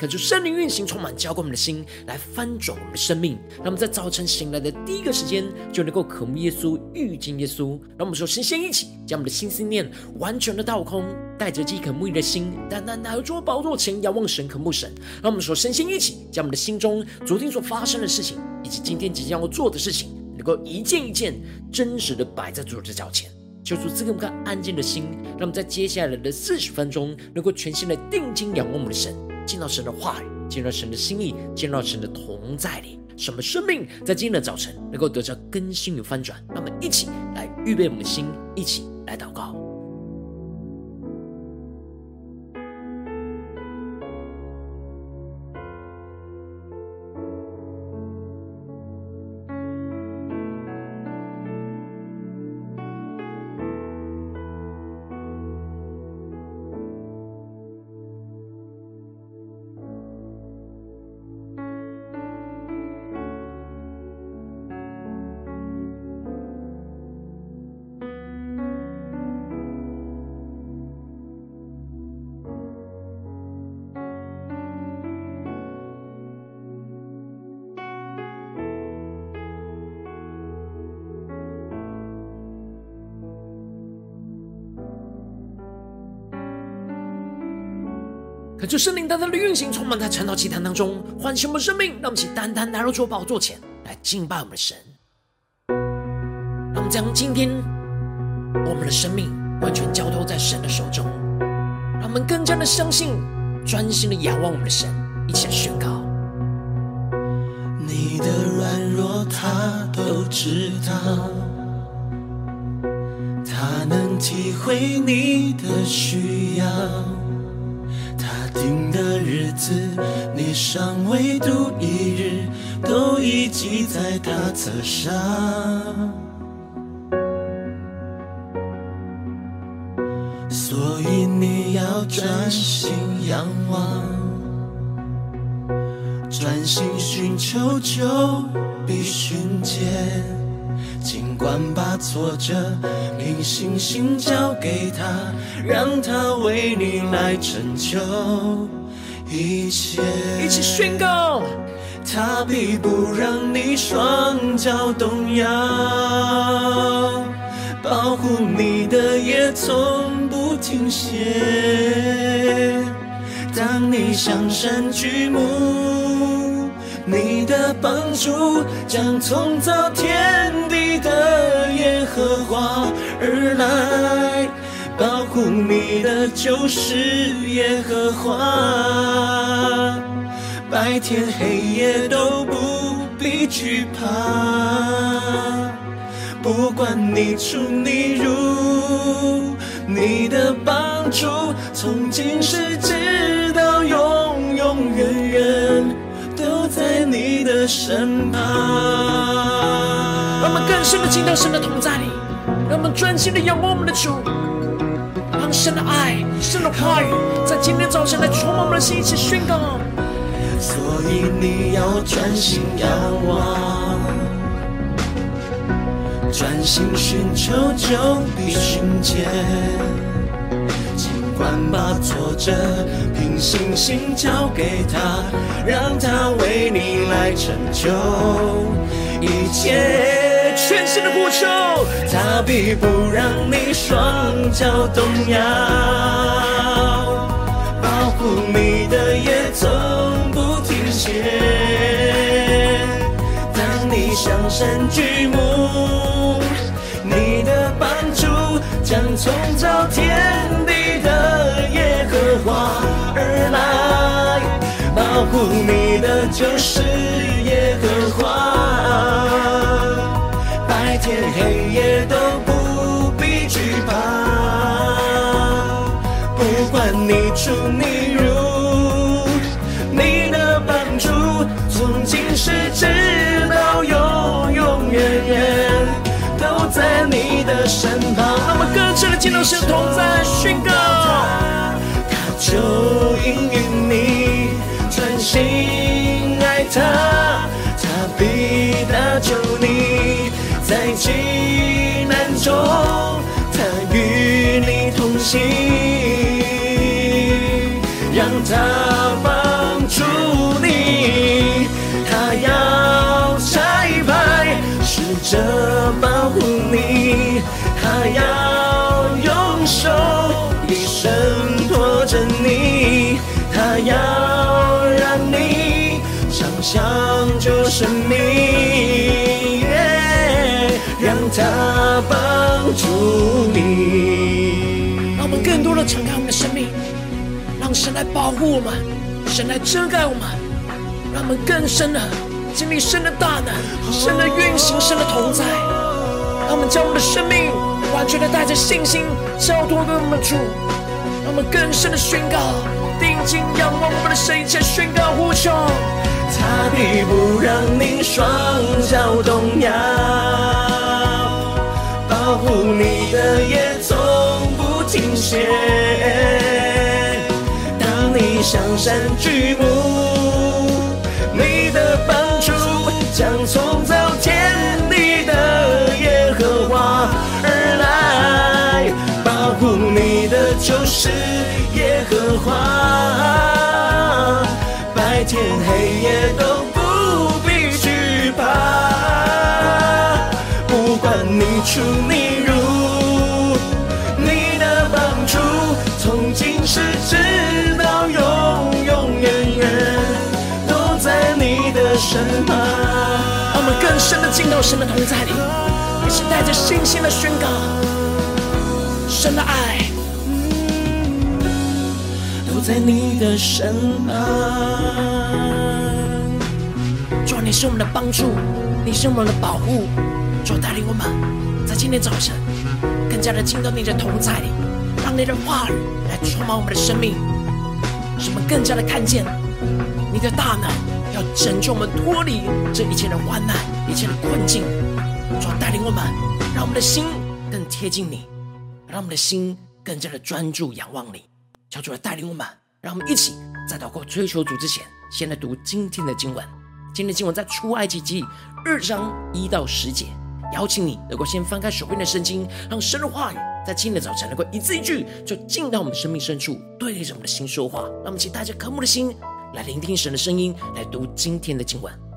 可就圣灵运行，充满浇灌我们的心，来翻转我们的生命。让我们在早晨醒来的第一个时间，就能够渴慕耶稣、遇见耶稣。让我们说，先先一起将我们的心思念完全的倒空，带着饥渴慕义的心，单单来到宝座前，仰望神、渴慕神。让我们说，先先一起将我们的心中昨天所发生的事情，以及今天即将要做的事情，能够一件一件真实的摆在主的脚前，求主赐给我们安静的心。让我们在接下来的四十分钟，能够全心的定睛仰望我们的神。进到神的话语，进到神的心意，进到神的同在里，什么生命在今天的早晨能够得到更新与翻转？那么一起来预备我们的心，一起来祷告。可就圣灵单单的运行，充满在晨祷祭坛当中，唤醒我们生命，让我们起单单来到主宝座前来敬拜我们的神。让我们将今天我们的生命完全交托在神的手中，让我们更加的相信，专心的仰望我们的神，一起来宣告：你的软弱他都知道，他能体会你的需你尚未度一日，都已记在他册上。所以你要专心仰望，专心寻求，就必寻见。尽管把挫折凭信心交给他，让他为你来拯救一切。一起宣告，他必不让你双脚动摇，保护你的也从不停歇。当你向山举目。你的帮助将从造天地的耶和华而来，保护你的就是耶和华，白天黑夜都不必惧怕，不管你出你入，你的帮助从今世直到永永远远。都在你的身旁。让我们更深的进到神的同在里，让我们专心的仰望我们的主，让神的爱、神的话语在今天早晨来充满我们的心，一起宣告。所以你要专心仰望，专心寻求，就必寻见。尽管把挫折凭信心交给他，让他为你来成就一切。全新的呼求，他必不让你双脚动摇，保护你的也从不停歇。当你向神举目，你的帮助将从造天地的耶和华。而来保护你的就是耶和华，天黑夜都不必惧怕，不管你出你入，你的帮助从今世直到永永远远都在你的身旁。那么更深的镜头是同在宣告。就应允你专心爱他，他必搭救你，在急难中，他与你同行，他帮助你。让我们更多的敞开我们的生命，让神来保护我们，神来遮盖我们，让我们更深的经历神的大能，神的运行，神的同在。让我们将我们的生命完全的带着信心交托给我们的主，让我们更深的宣告，定睛仰望我们的神，一切宣告呼求。他必不让你双脚动摇，保护你的夜从不停歇。当你向山举目，你的帮助将从造天地的耶和华而来，保护你的就是耶和华。白天黑夜都不必惧怕，不管你出你入，你身旁。让我们更深的进到神的同在里，也是带着信心的宣告神的爱。在你的身旁，主，你是我们的帮助，你是我们的保护，主带领我们，在今天早晨更加的进到你的同在里，让你的话语来充满我们的生命，使我们更加的看见你的大能，要拯救我们脱离这一切的患难、一切的困境。主啊，带领我们，让我们的心更贴近你，让我们的心更加的专注仰望你。求主来带领我们，让我们一起在祷告追求主之前，先来读今天的经文。今天的经文在出埃及记二章一到十节。邀请你能够先翻开手边的圣经，让神的话语在今天的早晨能够一字一句就进到我们生命深处，对着我们的心说话。让我们请带着渴慕的心来聆听神的声音，来读今天的经文。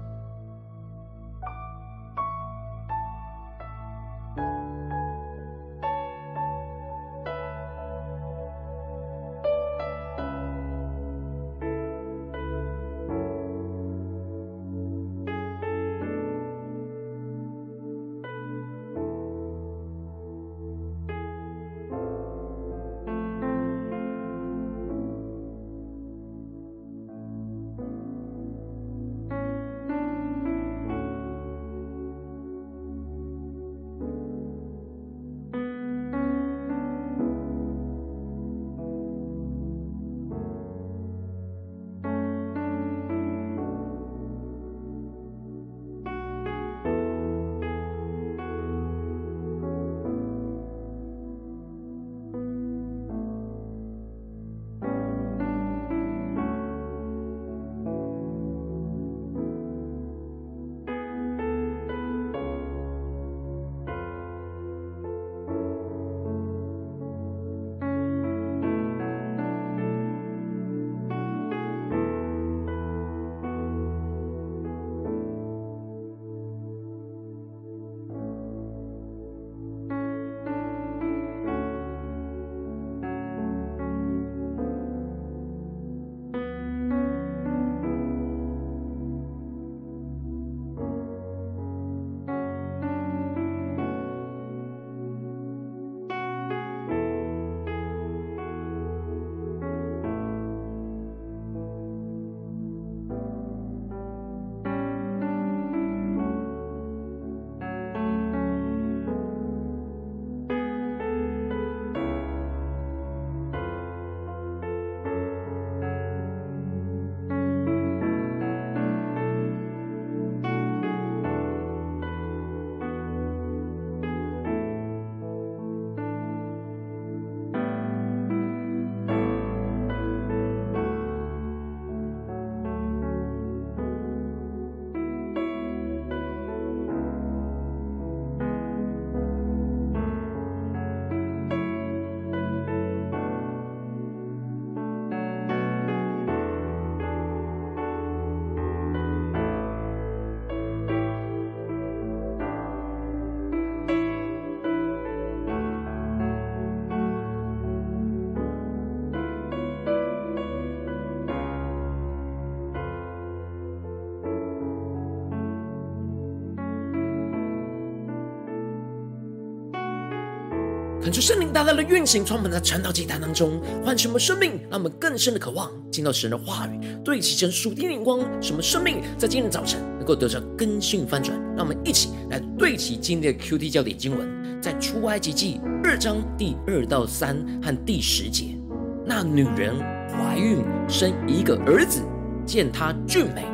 求圣灵大大的运行，充满在传道祭坛当中，唤醒我们生命，让我们更深的渴望听到神的话语，对齐神属天灵光，什么生命在今天早晨能够得到更新翻转。让我们一起来对齐今天的 QT 焦点经文，在出埃及记二章第二到三和第十节。那女人怀孕生一个儿子，见他俊美，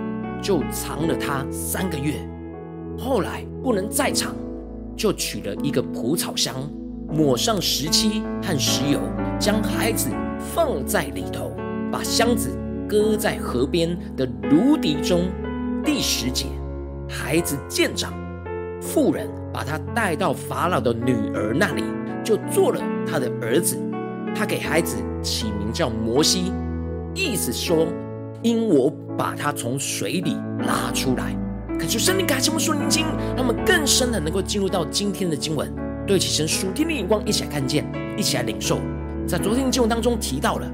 就藏了他三个月。后来不能再藏。就取了一个蒲草箱，抹上石漆和石油，将孩子放在里头，把箱子搁在河边的芦荻中。第十节，孩子见长，妇人把他带到法老的女儿那里，就做了他的儿子。他给孩子起名叫摩西，意思说，因我把他从水里拉出来。恳求圣灵开启我们属灵经，让我们更深的能够进入到今天的经文，对齐神属天的眼光，一起来看见，一起来领受。在昨天的经文当中提到了，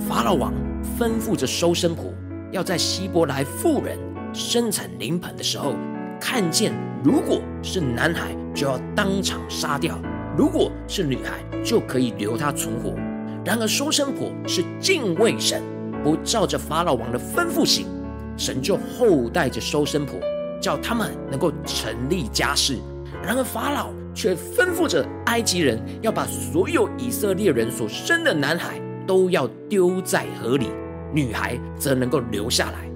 法老王吩咐着收生婆，要在希伯来妇人生产临盆的时候，看见如果是男孩，就要当场杀掉；如果是女孩，就可以留她存活。然而收生婆是敬畏神，不照着法老王的吩咐行，神就厚待着收生婆。叫他们能够成立家室，然而法老却吩咐着埃及人要把所有以色列人所生的男孩都要丢在河里，女孩则能够留下来。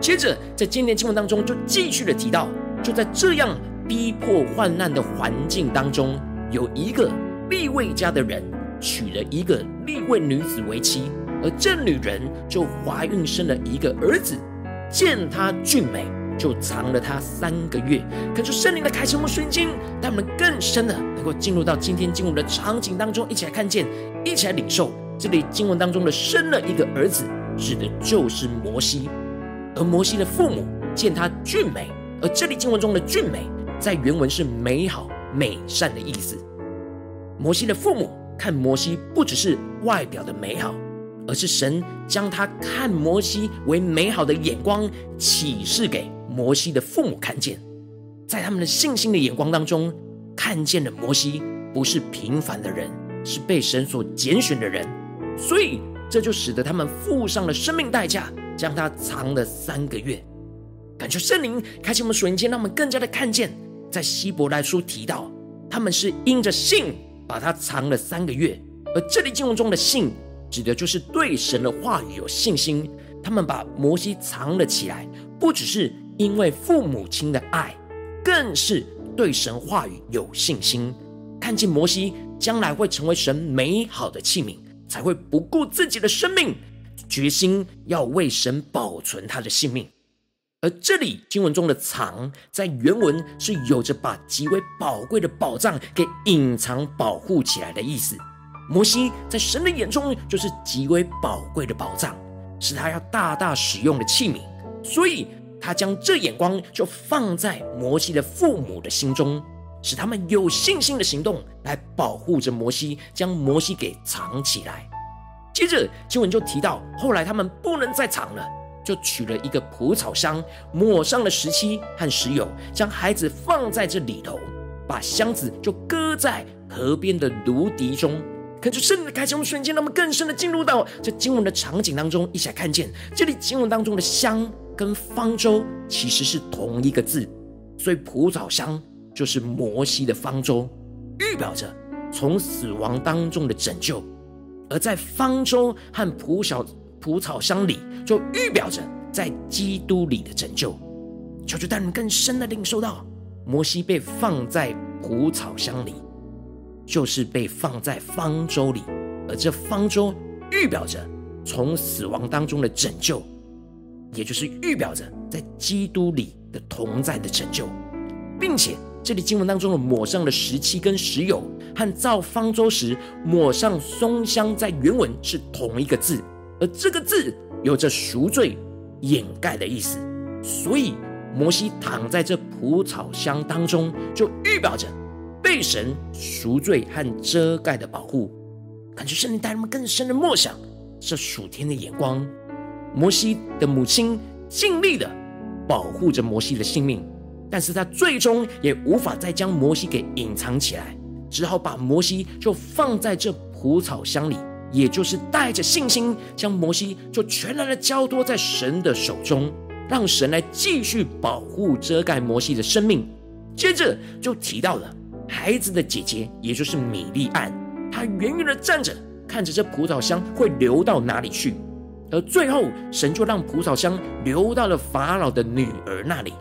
接着在今天经文当中就继续的提到，就在这样逼迫患难的环境当中，有一个利未家的人娶了一个利未女子为妻，而这女人就怀孕生了一个儿子，见他俊美。就藏了他三个月，可是圣灵的开启我们属灵，让我们更深的能够进入到今天经文的场景当中，一起来看见，一起来领受。这里经文当中的生了一个儿子，指的就是摩西。而摩西的父母见他俊美，而这里经文中的俊美，在原文是美好、美善的意思。摩西的父母看摩西，不只是外表的美好。而是神将他看摩西为美好的眼光启示给摩西的父母看见，在他们的信心的眼光当中，看见了摩西不是平凡的人，是被神所拣选的人，所以这就使得他们付上了生命代价，将他藏了三个月。感谢圣灵开启我们属灵间，让我们更加的看见，在希伯来书提到，他们是因着信把他藏了三个月，而这里经文中的信。指的就是对神的话语有信心，他们把摩西藏了起来，不只是因为父母亲的爱，更是对神话语有信心。看见摩西将来会成为神美好的器皿，才会不顾自己的生命，决心要为神保存他的性命。而这里经文中的“藏”在原文是有着把极为宝贵的宝藏给隐藏保护起来的意思。摩西在神的眼中就是极为宝贵的宝藏，是他要大大使用的器皿，所以他将这眼光就放在摩西的父母的心中，使他们有信心的行动来保护着摩西，将摩西给藏起来。接着经文就提到，后来他们不能再藏了，就取了一个蒲草箱，抹上了石漆和石油，将孩子放在这里头，把箱子就搁在河边的芦荻中。恳求圣灵的开启，我们瞬间，让我们更深的进入到这经文的场景当中，一起来看见这里经文当中的“箱”跟“方舟”其实是同一个字，所以蒲草箱就是摩西的方舟，预表着从死亡当中的拯救；而在方舟和蒲小蒲草箱里，就预表着在基督里的拯救。求主带领更深的领受到，摩西被放在蒲草箱里。就是被放在方舟里，而这方舟预表着从死亡当中的拯救，也就是预表着在基督里的同在的成就，并且这里经文当中的抹上了石漆跟石油，和造方舟时抹上松香，在原文是同一个字，而这个字有着赎罪、掩盖的意思，所以摩西躺在这蒲草箱当中，就预表着。被神赎罪和遮盖的保护，感觉圣灵带他们更深的默想，这属天的眼光。摩西的母亲尽力的保护着摩西的性命，但是他最终也无法再将摩西给隐藏起来，只好把摩西就放在这蒲草箱里，也就是带着信心，将摩西就全然的交托在神的手中，让神来继续保护遮盖摩西的生命。接着就提到了孩子的姐姐，也就是米利暗，她远远的站着，看着这蒲草箱会流到哪里去。而最后，神就让蒲草箱流到了法老的女儿那里。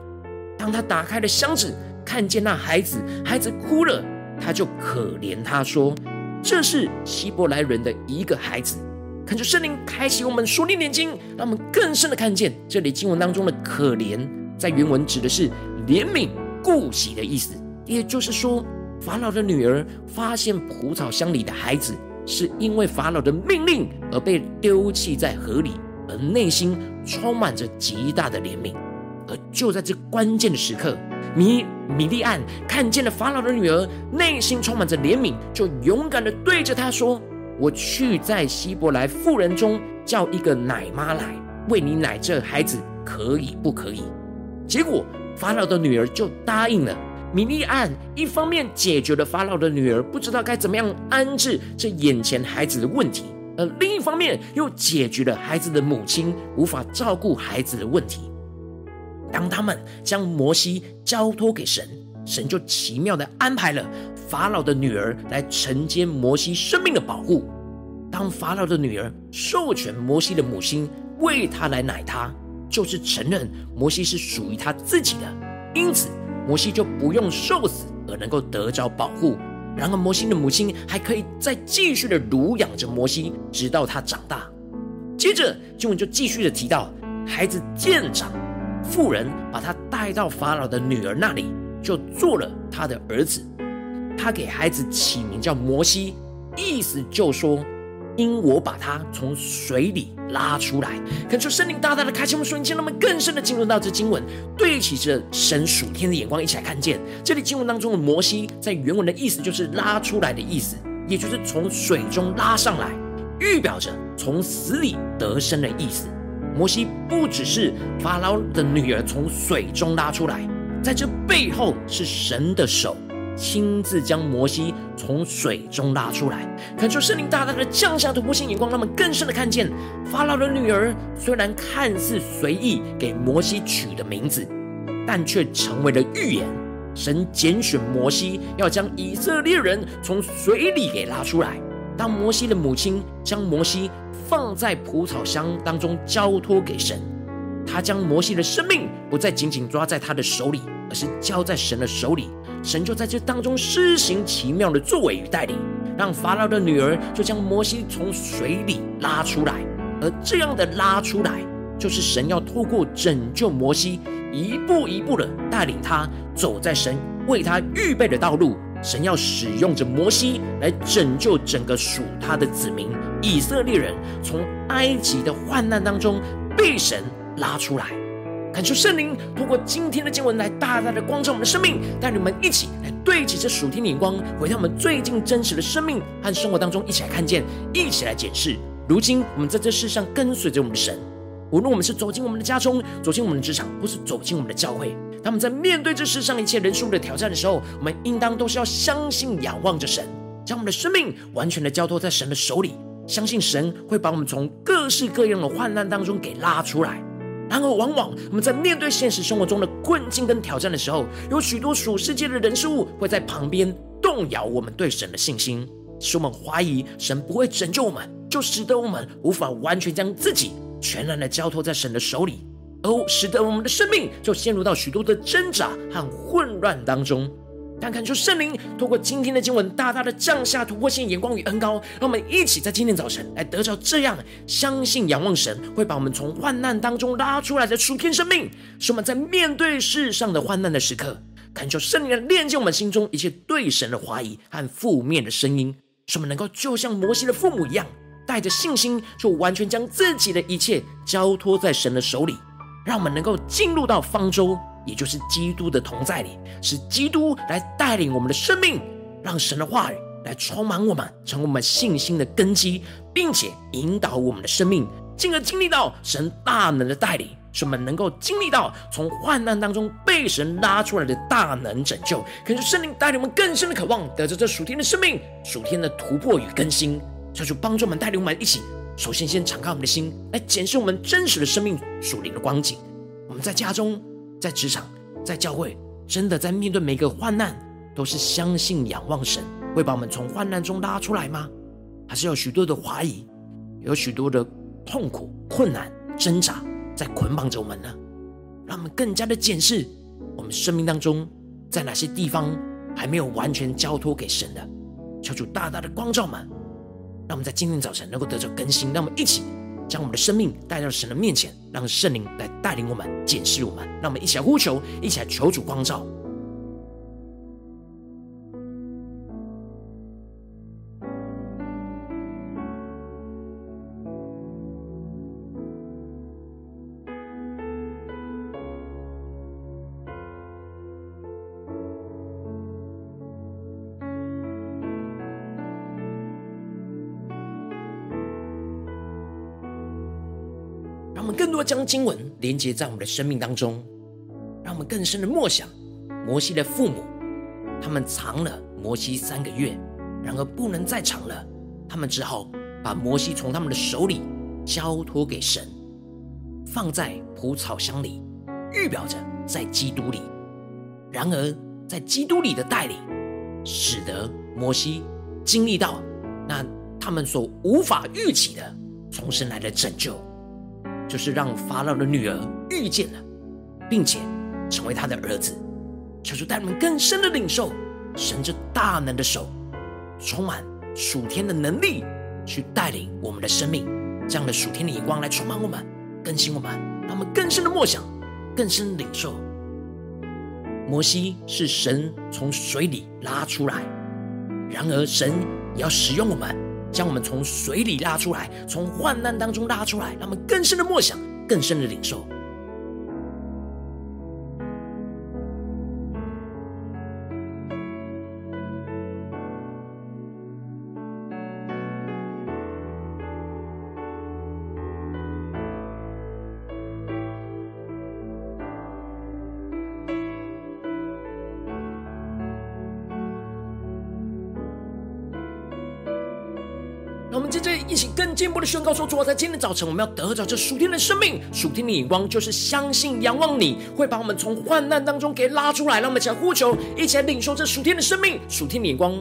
当他打开了箱子，看见那孩子，孩子哭了，他就可怜他说：“这是希伯来人的一个孩子。”看着圣灵开启我们属灵眼睛，让我们更深的看见这里经文当中的“可怜”在原文指的是怜悯。顾惜的意思，也就是说，法老的女儿发现蒲草箱里的孩子，是因为法老的命令而被丢弃在河里，而内心充满着极大的怜悯。而就在这关键的时刻，米米利暗看见了法老的女儿，内心充满着怜悯，就勇敢的对着她说：“我去在希伯来妇人中叫一个奶妈来为你奶这孩子，可以不可以？”结果。法老的女儿就答应了。米利暗一方面解决了法老的女儿不知道该怎么样安置这眼前孩子的问题，而另一方面又解决了孩子的母亲无法照顾孩子的问题。当他们将摩西交托给神，神就奇妙的安排了法老的女儿来承接摩西生命的保护。当法老的女儿授权摩西的母亲为他来奶他。就是承认摩西是属于他自己的，因此摩西就不用受死而能够得着保护。然而摩西的母亲还可以再继续的乳养着摩西，直到他长大。接着经文就继续的提到，孩子渐长，妇人把他带到法老的女儿那里，就做了他的儿子。他给孩子起名叫摩西，意思就说。因我把他从水里拉出来，恳求圣灵大大的开启我们属灵，让我们更深的进入到这经文，对齐着神属天的眼光，一起来看见这里经文当中的摩西，在原文的意思就是拉出来的意思，也就是从水中拉上来，预表着从死里得生的意思。摩西不只是法老的女儿从水中拉出来，在这背后是神的手。亲自将摩西从水中拉出来，恳求圣灵大大的降下突破性眼光，让我们更深的看见法老的女儿虽然看似随意给摩西取的名字，但却成为了预言。神拣选摩西要将以色列人从水里给拉出来。当摩西的母亲将摩西放在蒲草箱当中交托给神，他将摩西的生命不再紧紧抓在他的手里，而是交在神的手里。神就在这当中施行奇妙的作为与带领，让法老的女儿就将摩西从水里拉出来。而这样的拉出来，就是神要透过拯救摩西，一步一步的带领他走在神为他预备的道路。神要使用着摩西来拯救整个属他的子民以色列人，从埃及的患难当中被神拉出来。感受圣灵通过今天的经文来大大的光照我们的生命，带你们一起来对齐这属天的眼光，回到我们最近真实的生命和生活当中，一起来看见，一起来解释。如今我们在这世上跟随着我们的神，无论我们是走进我们的家中，走进我们的职场，或是走进我们的教会，当我们在面对这世上一切人数的挑战的时候，我们应当都是要相信、仰望着神，将我们的生命完全的交托在神的手里，相信神会把我们从各式各样的患难当中给拉出来。然而，往往我们在面对现实生活中的困境跟挑战的时候，有许多属世界的人事物会在旁边动摇我们对神的信心，使我们怀疑神不会拯救我们，就使得我们无法完全将自己全然的交托在神的手里，而使得我们的生命就陷入到许多的挣扎和混乱当中。但恳求圣灵透过今天的经文，大大的降下突破性眼光与恩膏，让我们一起在今天早晨来得着这样相信、仰望神会把我们从患难当中拉出来的属天生命，使我们在面对世上的患难的时刻，恳求圣灵来炼净我们心中一切对神的怀疑和负面的声音，使我们能够就像摩西的父母一样，带着信心，就完全将自己的一切交托在神的手里，让我们能够进入到方舟。也就是基督的同在里，是基督来带领我们的生命，让神的话语来充满我们，成为我们信心的根基，并且引导我们的生命，进而经历到神大能的带领，使我们能够经历到从患难当中被神拉出来的大能拯救。恳求圣灵带领我们更深的渴望，得着这属天的生命、属天的突破与更新。求主帮助我们，带领我们一起，首先先敞开我们的心，来检视我们真实的生命属灵的光景。我们在家中、在职场、在教会，真的在面对每个患难，都是相信仰望神会把我们从患难中拉出来吗？还是有许多的怀疑，有许多的痛苦、困难、挣扎在捆绑着我们呢？让我们更加的检视我们生命当中，在哪些地方还没有完全交托给神的，求主大大的光照们。让我们在今天早晨能够得着更新，让我们一起将我们的生命带到神的面前，让圣灵来带领我们、检视我们。让我们一起来呼求，一起来求主光照。将经文连接在我们的生命当中，让我们更深的默想摩西的父母，他们藏了摩西三个月，然而不能再藏了，他们只好把摩西从他们的手里交托给神，放在蒲草箱里，预表着在基督里。然而在基督里的带领，使得摩西经历到那他们所无法预期的从神来的拯救。就是让法老的女儿遇见了，并且成为他的儿子。求主带我们更深的领受神这大能的手，充满属天的能力，去带领我们的生命。这样的属天的眼光来充满我们，更新我们，让我们更深的默想，更深的领受。摩西是神从水里拉出来，然而神也要使用我们。将我们从水里拉出来，从患难当中拉出来，让我们更深的默想，更深的领受。让我们接着一起更进一步的宣告说：主啊，在今天早晨，我们要得着这属天的生命、属天的眼光，就是相信、仰望你会把我们从患难当中给拉出来。让我们一起来呼求，一起来领受这属天的生命、属天的眼光。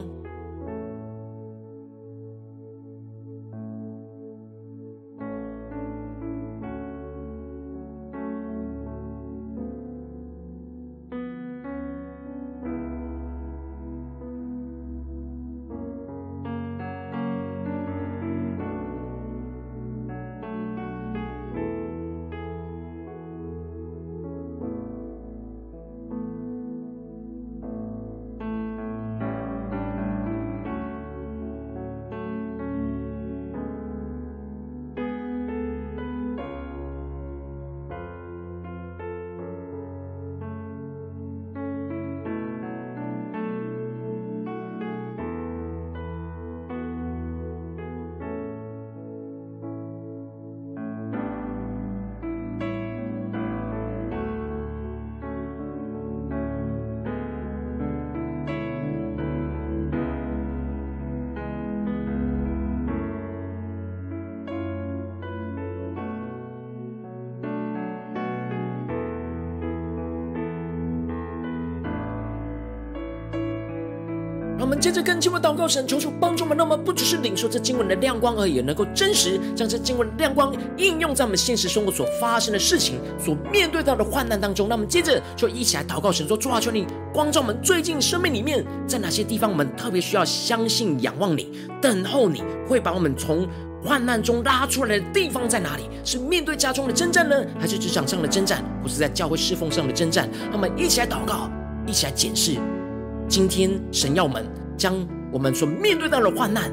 我们接着更进一步祷告，神求主帮助我们，让我们不只是领受这经文的亮光而已，能够真实将这经文的亮光应用在我们现实生活所发生的事情、所面对到的患难当中。那我们接着就一起来祷告，神说：主啊，求你光照我们最近生命里面，在哪些地方我们特别需要相信、仰望你、等候你会把我们从患难中拉出来的地方在哪里？是面对家中的征战呢，还是职场上的征战，或是在教会侍奉上的征战？让我们一起来祷告，一起来检视。今天神要我们将我们所面对到的患难，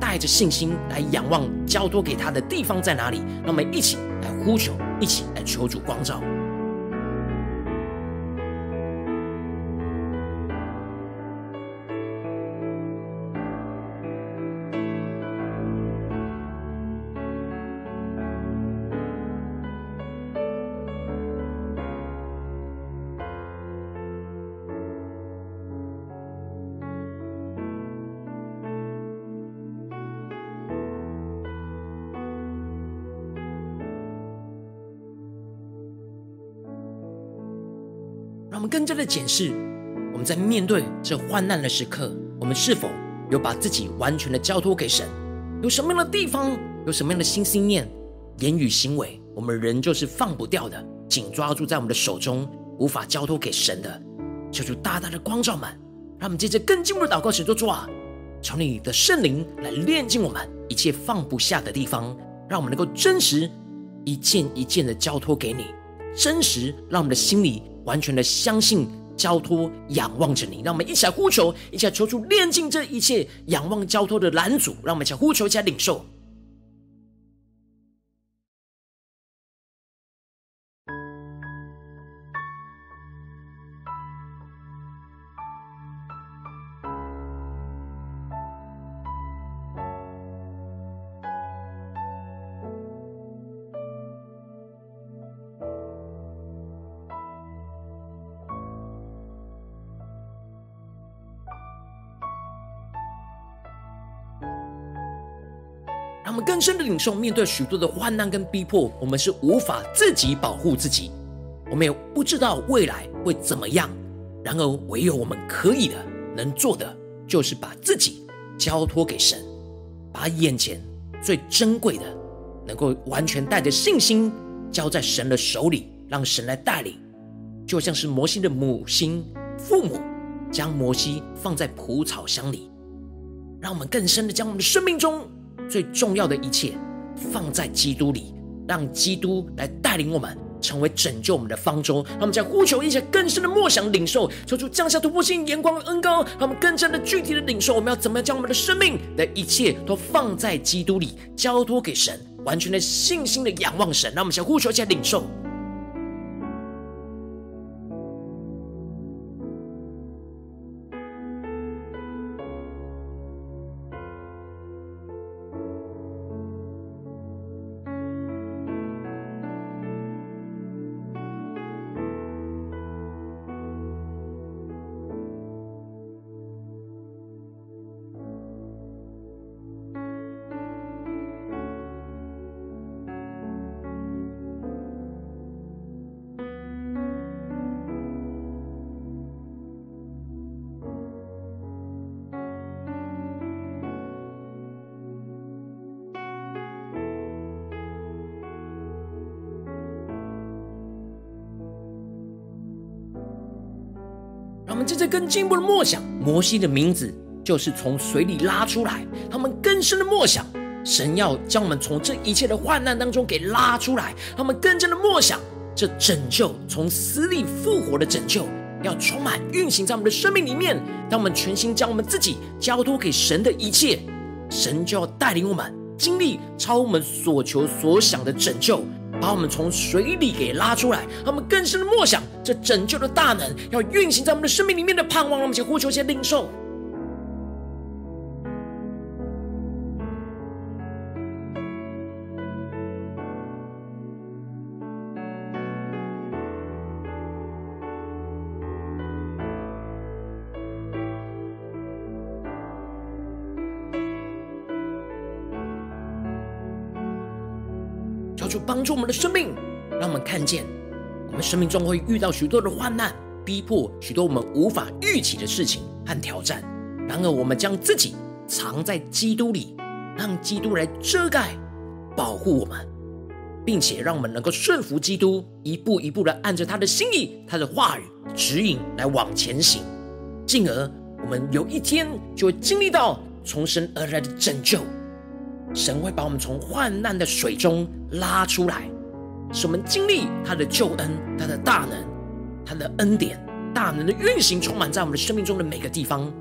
带着信心来仰望，交托给他的地方在哪里？让我们一起来呼求，一起来求主光照。更加的检视，我们在面对这患难的时刻，我们是否有把自己完全的交托给神？有什么样的地方，有什么样的心心念、言语行为，我们仍旧是放不掉的，紧抓住在我们的手中，无法交托给神的，求主大大的光照们，让我们接着更进一步的祷告，神说主啊，求你的圣灵来炼净我们一切放不下的地方，让我们能够真实一件一件的交托给你，真实让我们的心里完全的相信、交托、仰望着你。让我们一起来呼求，一起来求出炼尽这一切仰望、交托的拦阻。让我们一起来呼求，一起来领受。深的领受，面对许多的患难跟逼迫，我们是无法自己保护自己，我们也不知道未来会怎么样。然而，唯有我们可以的、能做的，就是把自己交托给神，把眼前最珍贵的，能够完全带着信心交在神的手里，让神来带领。就像是摩西的母亲、父母将摩西放在蒲草箱里，让我们更深的将我们的生命中。最重要的一切放在基督里，让基督来带领我们，成为拯救我们的方舟。让我们在呼求一些更深的默想领受，求主降下突破性眼光恩膏，他们更加的具体的领受。我们要怎么样将我们的生命的一切都放在基督里，交托给神，完全的信心的仰望神。让我们先呼求一下领受。更进一步的默想，摩西的名字就是从水里拉出来。他们更深的默想，神要将我们从这一切的患难当中给拉出来。他们更深的默想，这拯救从死里复活的拯救，要充满运行在我们的生命里面。当我们全心将我们自己交托给神的一切，神就要带领我们经历超我们所求所想的拯救。把我们从水里给拉出来，让我们更深的默想这拯救的大能，要运行在我们的生命里面的盼望，让我们先呼求，先领受。的生命，让我们看见，我们生命中会遇到许多的患难、逼迫，许多我们无法预期的事情和挑战。然而，我们将自己藏在基督里，让基督来遮盖、保护我们，并且让我们能够顺服基督，一步一步的按着他的心意、他的话语指引来往前行。进而，我们有一天就会经历到从神而来的拯救。神会把我们从患难的水中拉出来，使我们经历他的救恩、他的大能、他的恩典、大能的运行，充满在我们的生命中的每个地方。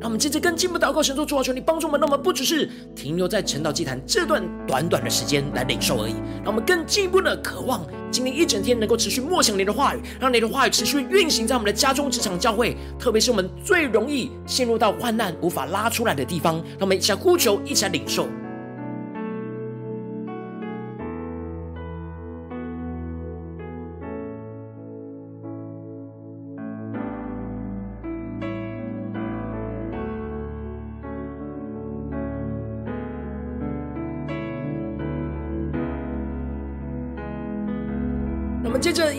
让我们接着更进一步祷告，神说：主啊，求你帮助我们，让我们不只是停留在晨祷祭坛这段短短的时间来领受而已，让我们更进一步的渴望，今天一整天能够持续默想你的话语，让你的话语持续运行在我们的家中、职场、教会，特别是我们最容易陷入到患难无法拉出来的地方，让我们一起来呼求，一起来领受。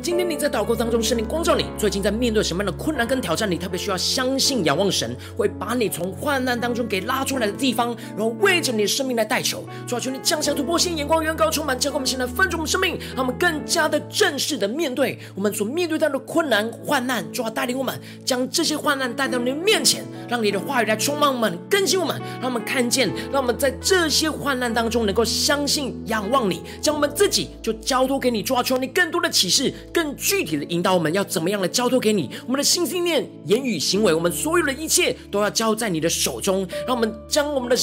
今天你在祷告当中，圣灵光照你，最近在面对什么样的困难跟挑战？你特别需要相信、仰望神，会把你从患难当中给拉出来的地方，然后为着你的生命来代求。主啊，求你降下突破性眼光，远高充满，教灌我们现在分足我们生命，让我们更加的正式的面对我们所面对到的困难、患难。主啊，带领我们将这些患难带到你的面前，让你的话语来充满我们、更新我们，让我们看见，让我们在这些患难当中能够相信、仰望你，将我们自己就交托给你。主啊，求你更多的启示。更具体的引导，我们要怎么样的交托给你？我们的心、心念、言语、行为，我们所有的一切都要交在你的手中。让我们将我们的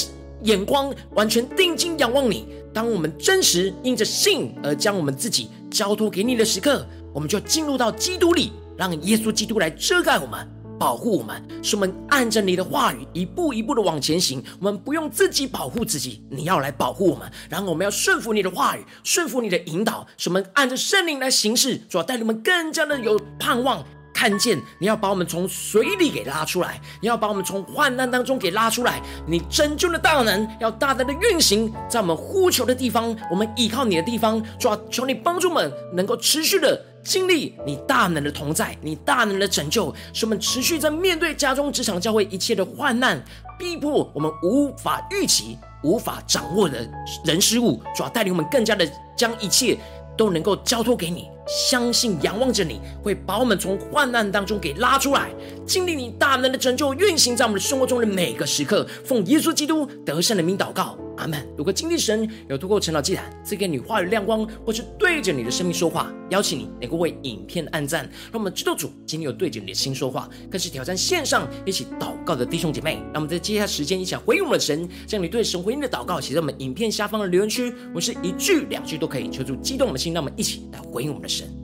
眼光完全定睛仰望你。当我们真实因着信而将我们自己交托给你的时刻，我们就进入到基督里，让耶稣基督来遮盖我们。保护我们，使我们按着你的话语一步一步的往前行。我们不用自己保护自己，你要来保护我们。然后我们要顺服你的话语，顺服你的引导，使我们按着圣灵来行事，主要带领我们更加的有盼望。看见你要把我们从水里给拉出来，你要把我们从患难当中给拉出来。你拯救的大能要大胆的运行在我们呼求的地方，我们依靠你的地方。主啊，求你帮助我们能够持续的经历你大能的同在，你大能的拯救，使我们持续在面对家中、职场、教会一切的患难逼迫，我们无法预期、无法掌握的人事物。主要，带领我们更加的将一切都能够交托给你。相信仰望着你，会把我们从患难当中给拉出来，经历你大能的拯救，运行在我们的生活中的每个时刻。奉耶稣基督得胜的名祷告，阿门。如果今天神有透过晨祷祭坛赐给你话语亮光，或是对着你的生命说话，邀请你能够为影片按赞，让我们知道主今天有对着你的心说话，更是挑战线上一起祷告的弟兄姐妹。让我们在接下来时间一起回应我们的神，将你对神回应的祷告写在我们影片下方的留言区，我是一句两句都可以，求主激动我们的心，让我们一起来回应我们的神。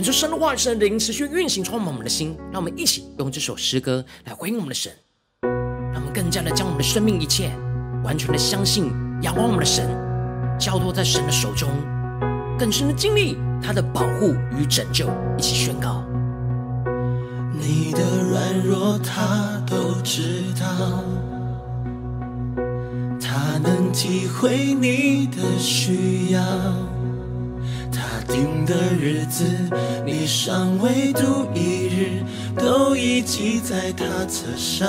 求神的话语、神灵持续运行，充满我们的心。让我们一起用这首诗歌来回应我们的神，让我们更加的将我们的生命一切完全的相信、仰望我们的神，交托在神的手中，更深的经历他的保护与拯救。一起宣告：你的软弱他都知道，他能体会你的需要。定的日子，你尚未度一日，都已记在他册上。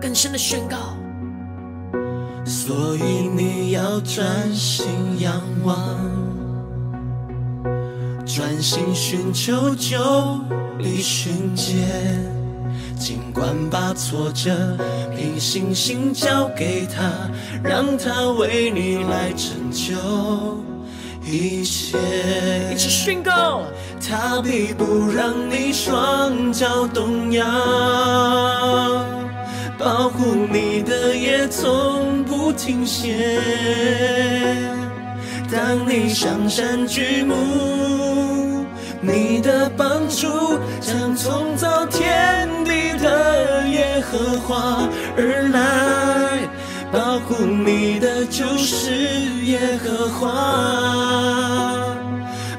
更深的宣告，所以你要专心仰望，专心寻求就必寻见。尽管把挫折凭信心交给他，让他为你来拯救一切。一起宣告，他必不让你双脚动摇，保护你的也从不停歇。当你上山举目，你的帮助将从早天地和华而来，保护你的就是耶和华，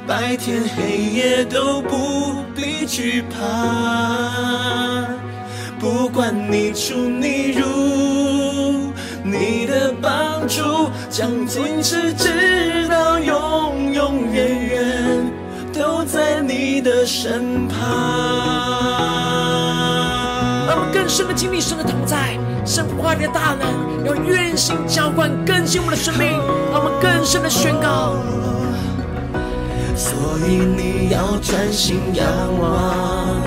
白天黑夜都不必惧怕，不管你出你入，你的帮助将坚持直到永永远远。都在你的身旁。让我们更深的经历神的同在，神话里的大能，要愿心浇灌更新我们的生命。让我们更深的宣告。所以你要专心仰望，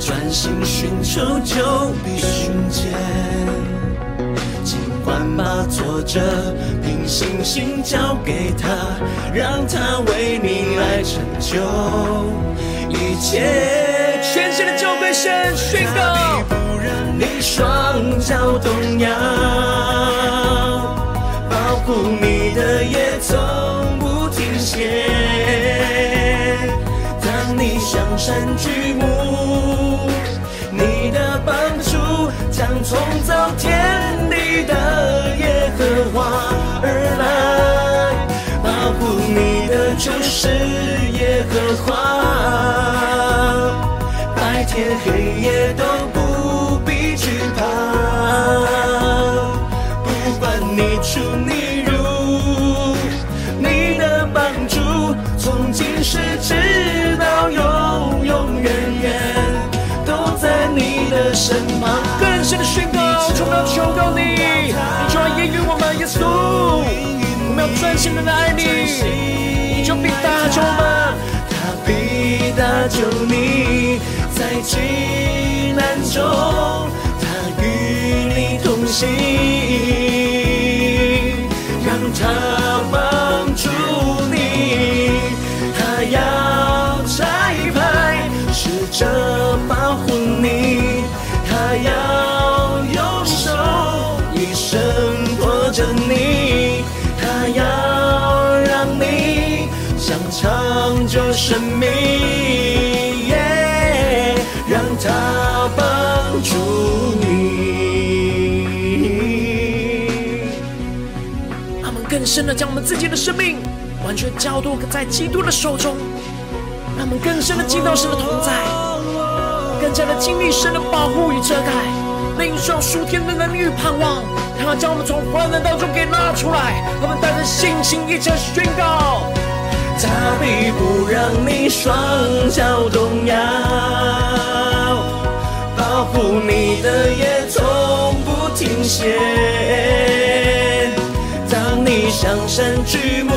专心寻求就必寻见。尽管把作者凭信心交给他，让他为你来成就一切。全心的酒杯神，宣告，不让你双脚动摇，保护你的也从不停歇。当你向山举目，你的帮助将从造天地的。就是耶和华，天黑夜都不必惧怕，不管你出你入，你的帮助从今世直到永永远远都在你的身旁。更深的宣告，求告求告你，你就要应允我们耶稣，我们要专心的爱你。你就必搭救吗？他必搭救你，急难中，他与你同行，让他帮助你，他要拆派使者保护你，他要用手一生托着你，他要让你想。长久生命更深的将我们自己的生命完全交托在基督的手中，让我们更深的进到神的同在，更加的经历神的保护与遮盖，领受属天的能力与盼望，他将我们从患难当中给拉出来，我们带着信心一起宣告。他必不让你双脚动摇，保护你的也从不停歇。当你向山举目，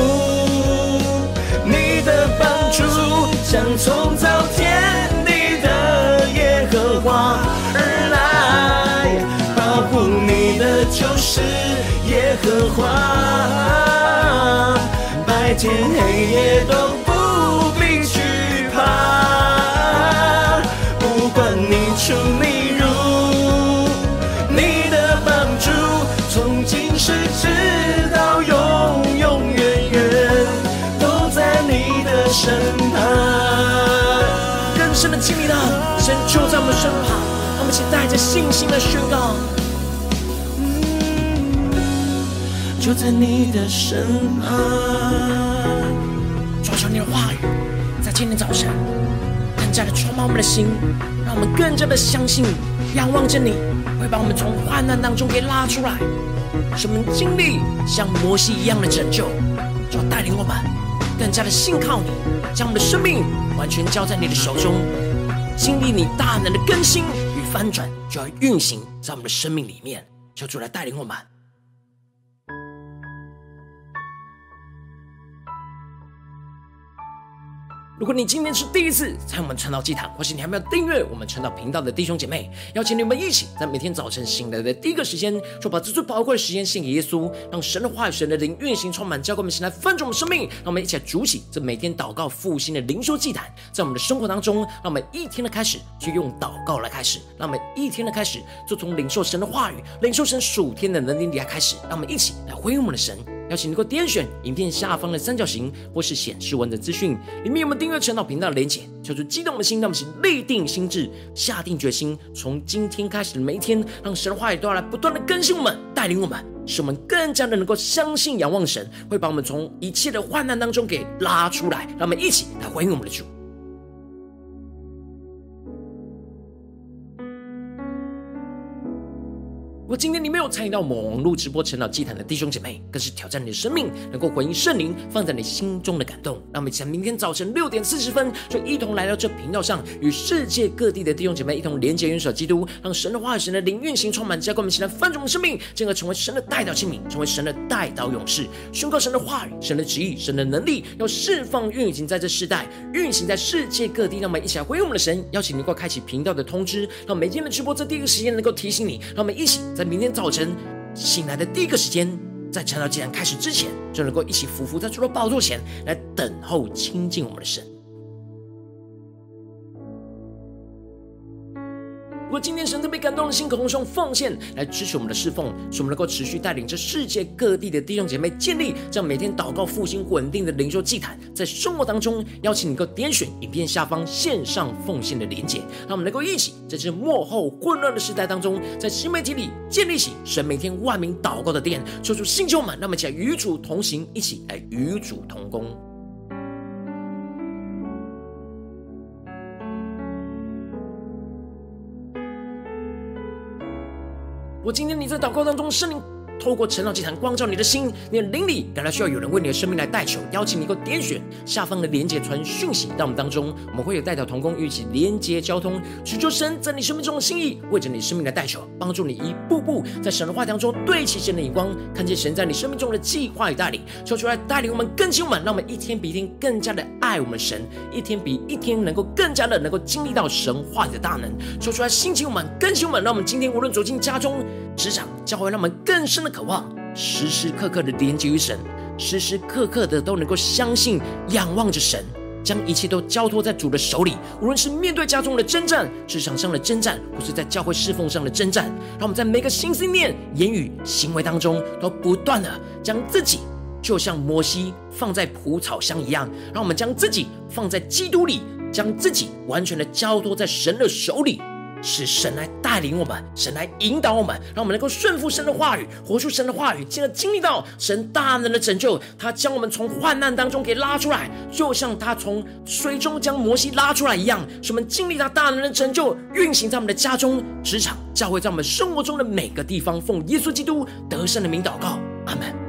你的帮助将从造天地的耶和华而来，保护你的就是耶和华。白天黑夜都不必惧怕，不管你出你身旁。更深的经历到，神就在我们身旁，我们请带着信心的宣告。就在你的身旁，求求你的话语，在今天早晨更加的充满我们的心，让我们更加的相信，仰望着你，会把我们从患难当中给拉出来，使我们经历像摩西一样的拯救，就带领我们更加的信靠你，将我们的生命完全交在你的手中，经历你大能的更新与翻转，就要运行在我们的生命里面，求主来带领我们。如果你今天是第一次在我们传道祭坛，或是你还没有订阅我们传道频道的弟兄姐妹，邀请你们一起在每天早晨醒来的第一个时间，就把这最宝贵的时间献给耶稣，让神的话语、神的灵运行充满，教灌我们，醒来翻转我们生命。让我们一起来筑起这每天祷告复兴的灵修祭坛，在我们的生活当中，让我们一天的开始就用祷告来开始，让我们一天的开始就从领受神的话语、领受神属天的能力来开始，让我们一起来回应我们的神。邀请你能够点选影片下方的三角形，或是显示完整资讯里面有没有订阅陈导频道的连结。求出激动的心，让我们请立定心智，下定决心，从今天开始的每一天，让神话语都要来不断的更新我们，带领我们，使我们更加的能够相信仰望神，会把我们从一切的患难当中给拉出来。让我们一起来回应我们的主。如果今天你没有参与到网络直播晨祷祭坛的弟兄姐妹，更是挑战你的生命，能够回应圣灵放在你心中的感动。让我们在明天早晨六点四十分，就一同来到这频道上，与世界各地的弟兄姐妹一同连接、元首基督，让神的话语、神的灵运行充满，加给我们现在翻转我们生命，进而成为神的代祷器皿，成为神的代祷勇士，宣告神的话语、神的旨意、神的能力，要释放运行在这世代，运行在世界各地。让我们一起来回应我们的神，邀请你能够开启频道的通知，让每天的直播在第一个时间能够提醒你。让我们一起。在明天早晨醒来的第一个时间，在晨祷祭坛开始之前，就能够一起伏伏在主的宝座前来等候亲近我们的神。如果今天神特别感动的心，可以用奉献来支持我们的侍奉，使我们能够持续带领着世界各地的弟兄姐妹建立这样每天祷告复兴稳定的灵修祭坛，在生活当中邀请你能够点选影片下方线上奉献的连结，让我们能够一起在这幕后混乱的时代当中，在新媒体里建立起神每天万名祷告的殿，说出新旧满，那么起来与主同行，一起来与主同工。我今天你在祷告当中，圣灵。透过晨祷祭坛光照你的心，你的灵里感到需要有人为你的生命来代求，邀请你能够点选下方的连结传讯息到我们当中，我们会有代表同工一起连结交通，寻求神在你生命中的心意，为着你生命的代求，帮助你一步步在神的话当中对齐神的眼光，看见神在你生命中的计划与带领，求出来带领我们更新我们，让我们一天比一天更加的爱我们神，一天比一天能够更加的能够经历到神话语的大能，求出来兴起我们，更新我们，让我们今天无论走进家中、职场、教会，让我们更深的。渴望时时刻刻的连接于神，时时刻刻的都能够相信、仰望着神，将一切都交托在主的手里。无论是面对家中的征战、职场上的征战，或是在教会侍奉上的征战，让我们在每个心思念、言语、行为当中，都不断的将自己，就像摩西放在蒲草箱一样，让我们将自己放在基督里，将自己完全的交托在神的手里。是神来带领我们，神来引导我们，让我们能够顺服神的话语，活出神的话语，进而经历到神大能的拯救。他将我们从患难当中给拉出来，就像他从水中将摩西拉出来一样，使我们经历他大能的拯救，运行在我们的家中、职场、教会，在我们生活中的每个地方。奉耶稣基督得胜的名祷告，阿门。